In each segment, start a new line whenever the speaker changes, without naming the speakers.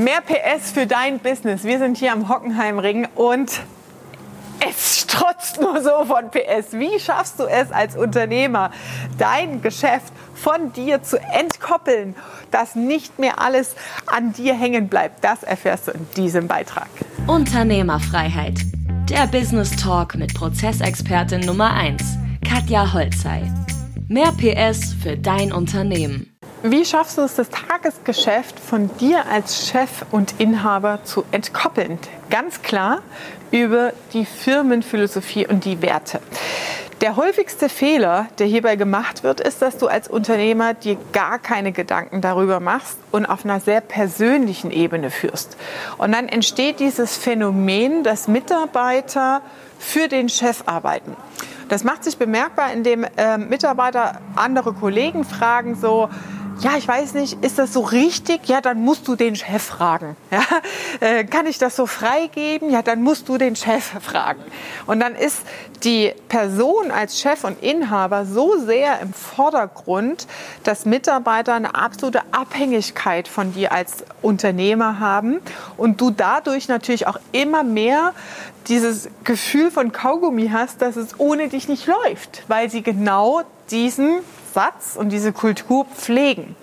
Mehr PS für dein Business. Wir sind hier am Hockenheimring und es strotzt nur so von PS. Wie schaffst du es als Unternehmer, dein Geschäft von dir zu entkoppeln, dass nicht mehr alles an dir hängen bleibt? Das erfährst du in diesem Beitrag.
Unternehmerfreiheit. Der Business Talk mit Prozessexpertin Nummer 1, Katja Holzei. Mehr PS für dein Unternehmen.
Wie schaffst du es, das Tagesgeschäft von dir als Chef und Inhaber zu entkoppeln? Ganz klar über die Firmenphilosophie und die Werte. Der häufigste Fehler, der hierbei gemacht wird, ist, dass du als Unternehmer dir gar keine Gedanken darüber machst und auf einer sehr persönlichen Ebene führst. Und dann entsteht dieses Phänomen, dass Mitarbeiter für den Chef arbeiten. Das macht sich bemerkbar, indem äh, Mitarbeiter andere Kollegen fragen so, ja, ich weiß nicht, ist das so richtig? Ja, dann musst du den Chef fragen. Ja? Äh, kann ich das so freigeben? Ja, dann musst du den Chef fragen. Und dann ist die Person als Chef und Inhaber so sehr im Vordergrund, dass Mitarbeiter eine absolute Abhängigkeit von dir als Unternehmer haben und du dadurch natürlich auch immer mehr dieses Gefühl von Kaugummi hast, dass es ohne dich nicht läuft, weil sie genau diesen Satz und diese Kultur pflegen.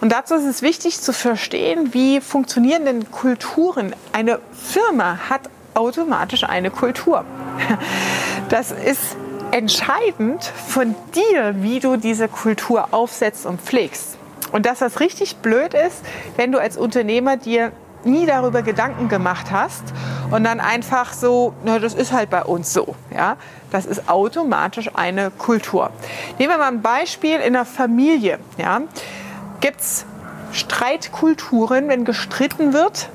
Und dazu ist es wichtig zu verstehen, wie funktionieren denn Kulturen. Eine Firma hat automatisch eine Kultur. Das ist entscheidend von dir, wie du diese Kultur aufsetzt und pflegst. Und dass das richtig blöd ist, wenn du als Unternehmer dir nie darüber Gedanken gemacht hast und dann einfach so, na, das ist halt bei uns so. Ja? Das ist automatisch eine Kultur. Nehmen wir mal ein Beispiel in der Familie. Ja? Gibt es Streitkulturen, wenn gestritten wird?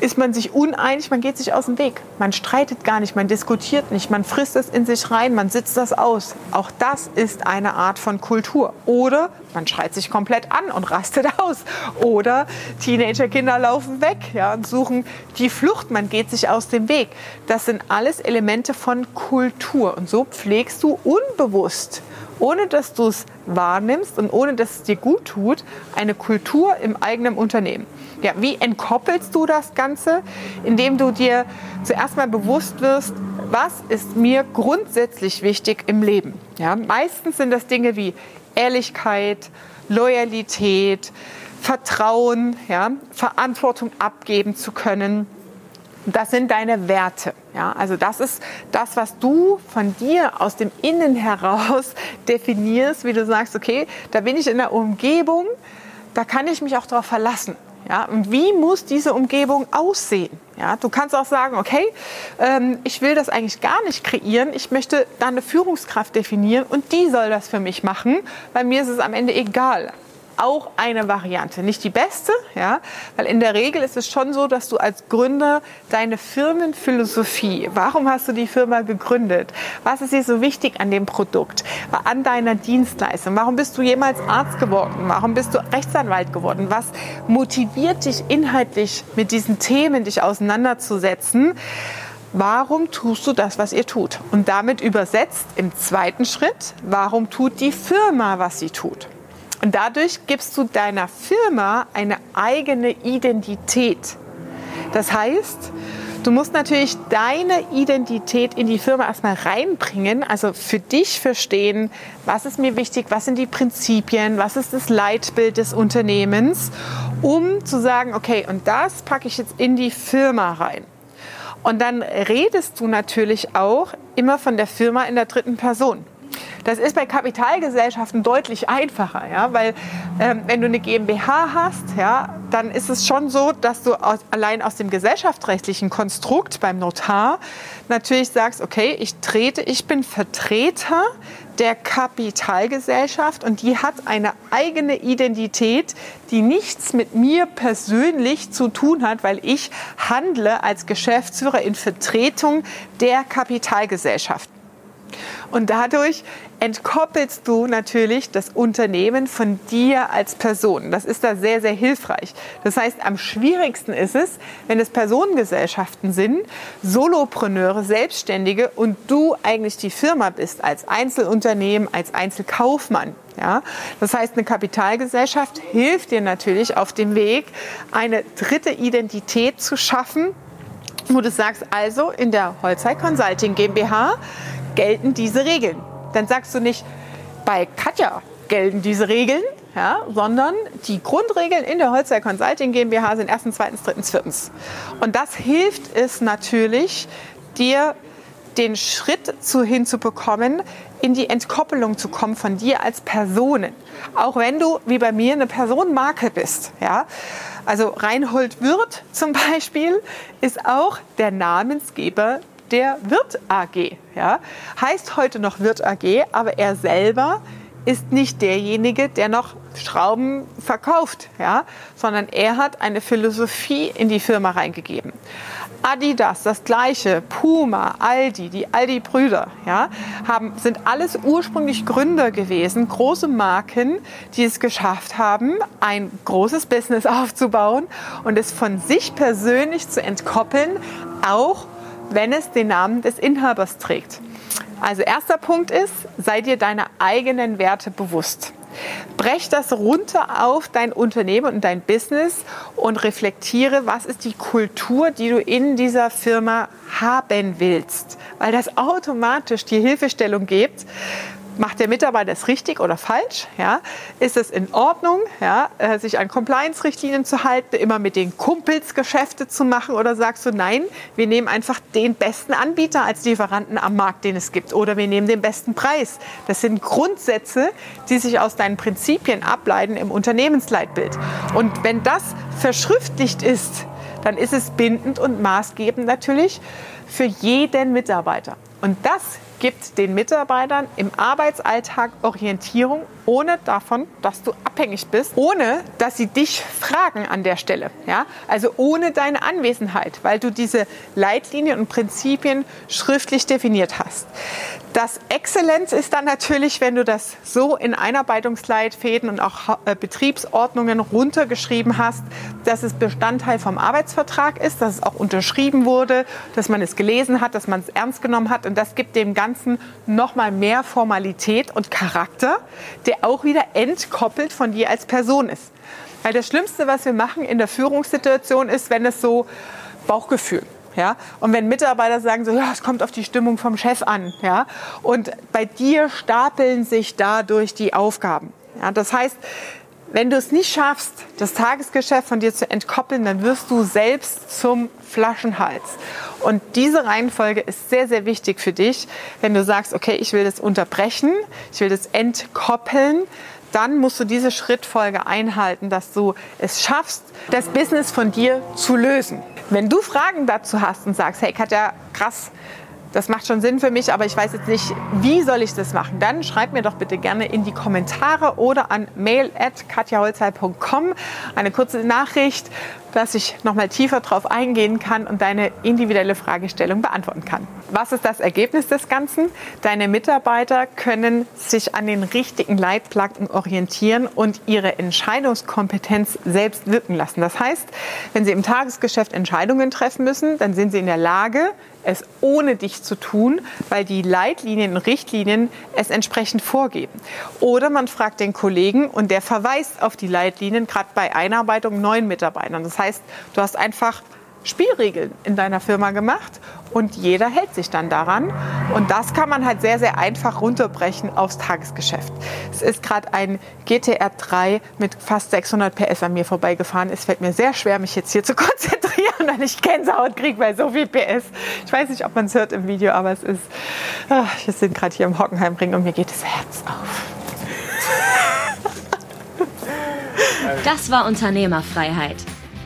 Ist man sich uneinig, man geht sich aus dem Weg. Man streitet gar nicht, man diskutiert nicht, man frisst es in sich rein, man sitzt das aus. Auch das ist eine Art von Kultur. Oder man schreit sich komplett an und rastet aus. Oder Teenagerkinder laufen weg ja, und suchen die Flucht, man geht sich aus dem Weg. Das sind alles Elemente von Kultur. Und so pflegst du unbewusst ohne dass du es wahrnimmst und ohne dass es dir gut tut, eine Kultur im eigenen Unternehmen. Ja, wie entkoppelst du das Ganze? Indem du dir zuerst mal bewusst wirst, was ist mir grundsätzlich wichtig im Leben. Ja, meistens sind das Dinge wie Ehrlichkeit, Loyalität, Vertrauen, ja, Verantwortung abgeben zu können. Das sind deine Werte. Ja, also das ist das, was du von dir aus dem Innen heraus definierst, wie du sagst, okay, da bin ich in der Umgebung, da kann ich mich auch darauf verlassen. Ja, und wie muss diese Umgebung aussehen? Ja, du kannst auch sagen, okay, ähm, ich will das eigentlich gar nicht kreieren. Ich möchte da eine Führungskraft definieren und die soll das für mich machen. Bei mir ist es am Ende egal auch eine Variante. Nicht die beste, ja, weil in der Regel ist es schon so, dass du als Gründer deine Firmenphilosophie, warum hast du die Firma gegründet? Was ist dir so wichtig an dem Produkt? An deiner Dienstleistung? Warum bist du jemals Arzt geworden? Warum bist du Rechtsanwalt geworden? Was motiviert dich inhaltlich mit diesen Themen, dich auseinanderzusetzen? Warum tust du das, was ihr tut? Und damit übersetzt im zweiten Schritt, warum tut die Firma, was sie tut? Und dadurch gibst du deiner Firma eine eigene Identität. Das heißt, du musst natürlich deine Identität in die Firma erstmal reinbringen, also für dich verstehen, was ist mir wichtig, was sind die Prinzipien, was ist das Leitbild des Unternehmens, um zu sagen, okay, und das packe ich jetzt in die Firma rein. Und dann redest du natürlich auch immer von der Firma in der dritten Person. Das ist bei Kapitalgesellschaften deutlich einfacher, ja, weil ähm, wenn du eine GmbH hast, ja, dann ist es schon so, dass du aus, allein aus dem gesellschaftsrechtlichen Konstrukt beim Notar natürlich sagst, okay, ich trete, ich bin Vertreter der Kapitalgesellschaft und die hat eine eigene Identität, die nichts mit mir persönlich zu tun hat, weil ich handle als Geschäftsführer in Vertretung der Kapitalgesellschaft. Und dadurch entkoppelst du natürlich das Unternehmen von dir als Person. Das ist da sehr, sehr hilfreich. Das heißt, am schwierigsten ist es, wenn es Personengesellschaften sind, Solopreneure, Selbstständige und du eigentlich die Firma bist als Einzelunternehmen, als Einzelkaufmann. Ja? Das heißt, eine Kapitalgesellschaft hilft dir natürlich auf dem Weg, eine dritte Identität zu schaffen, wo du sagst, also in der Holzei Consulting GmbH gelten diese Regeln. Dann sagst du nicht, bei Katja gelten diese Regeln, ja, sondern die Grundregeln in der Holzei Consulting GmbH sind erstens, zweitens, drittens, viertens. Und das hilft es natürlich, dir den Schritt zu hinzubekommen, in die Entkoppelung zu kommen von dir als Personen. Auch wenn du, wie bei mir, eine Personenmarke bist. Ja? Also Reinhold Wirth zum Beispiel ist auch der Namensgeber der Wirt AG. Ja? Heißt heute noch Wirt AG, aber er selber ist nicht derjenige, der noch Schrauben verkauft, ja? sondern er hat eine Philosophie in die Firma reingegeben. Adidas, das gleiche, Puma, Aldi, die Aldi-Brüder, ja, haben, sind alles ursprünglich Gründer gewesen, große Marken, die es geschafft haben, ein großes Business aufzubauen und es von sich persönlich zu entkoppeln, auch wenn es den Namen des Inhabers trägt. Also erster Punkt ist, sei dir deiner eigenen Werte bewusst. Brech das runter auf dein Unternehmen und dein Business und reflektiere, was ist die Kultur, die du in dieser Firma haben willst, weil das automatisch die Hilfestellung gibt, macht der Mitarbeiter es richtig oder falsch? Ja? Ist es in Ordnung, ja, äh, sich an Compliance-Richtlinien zu halten, immer mit den Kumpels Geschäfte zu machen? Oder sagst du, nein, wir nehmen einfach den besten Anbieter als Lieferanten am Markt, den es gibt? Oder wir nehmen den besten Preis? Das sind Grundsätze, die sich aus deinen Prinzipien ableiten im Unternehmensleitbild. Und wenn das verschriftlicht ist, dann ist es bindend und maßgebend natürlich für jeden Mitarbeiter. Und das gibt den Mitarbeitern im Arbeitsalltag Orientierung, ohne davon, dass du abhängig bist, ohne dass sie dich fragen an der Stelle. Ja? Also ohne deine Anwesenheit, weil du diese Leitlinien und Prinzipien schriftlich definiert hast. Das Exzellenz ist dann natürlich, wenn du das so in Einarbeitungsleitfäden und auch äh, Betriebsordnungen runtergeschrieben hast, dass es Bestandteil vom Arbeitsvertrag ist, dass es auch unterschrieben wurde, dass man es gelesen hat, dass man es ernst genommen hat. Und das gibt dem Ganzen nochmal mehr Formalität und Charakter, der auch wieder entkoppelt von dir als Person ist. Weil das Schlimmste, was wir machen in der Führungssituation, ist, wenn es so Bauchgefühl ja? Und wenn Mitarbeiter sagen, so, ja, es kommt auf die Stimmung vom Chef an. Ja? Und bei dir stapeln sich dadurch die Aufgaben. Ja? Das heißt, wenn du es nicht schaffst, das Tagesgeschäft von dir zu entkoppeln, dann wirst du selbst zum Flaschenhals. Und diese Reihenfolge ist sehr, sehr wichtig für dich. Wenn du sagst, okay, ich will das unterbrechen, ich will das entkoppeln, dann musst du diese Schrittfolge einhalten, dass du es schaffst, das Business von dir zu lösen. Wenn du Fragen dazu hast und sagst, hey Katja, krass, das macht schon Sinn für mich, aber ich weiß jetzt nicht, wie soll ich das machen, dann schreib mir doch bitte gerne in die Kommentare oder an mail.katjaholzheim.com eine kurze Nachricht, dass ich nochmal tiefer drauf eingehen kann und deine individuelle Fragestellung beantworten kann. Was ist das Ergebnis des Ganzen? Deine Mitarbeiter können sich an den richtigen Leitplanken orientieren und ihre Entscheidungskompetenz selbst wirken lassen. Das heißt, wenn sie im Tagesgeschäft Entscheidungen treffen müssen, dann sind sie in der Lage, es ohne dich zu tun, weil die Leitlinien und Richtlinien es entsprechend vorgeben. Oder man fragt den Kollegen und der verweist auf die Leitlinien, gerade bei Einarbeitung neuen Mitarbeitern. Das heißt, du hast einfach Spielregeln in deiner Firma gemacht und jeder hält sich dann daran. Und das kann man halt sehr, sehr einfach runterbrechen aufs Tagesgeschäft. Es ist gerade ein GTR 3 mit fast 600 PS an mir vorbeigefahren. Es fällt mir sehr schwer, mich jetzt hier zu konzentrieren, weil ich Gänsehaut kriege bei so viel PS. Ich weiß nicht, ob man es hört im Video, aber es ist, ach, wir sind gerade hier im Hockenheimring und mir geht das Herz auf.
Das war Unternehmerfreiheit.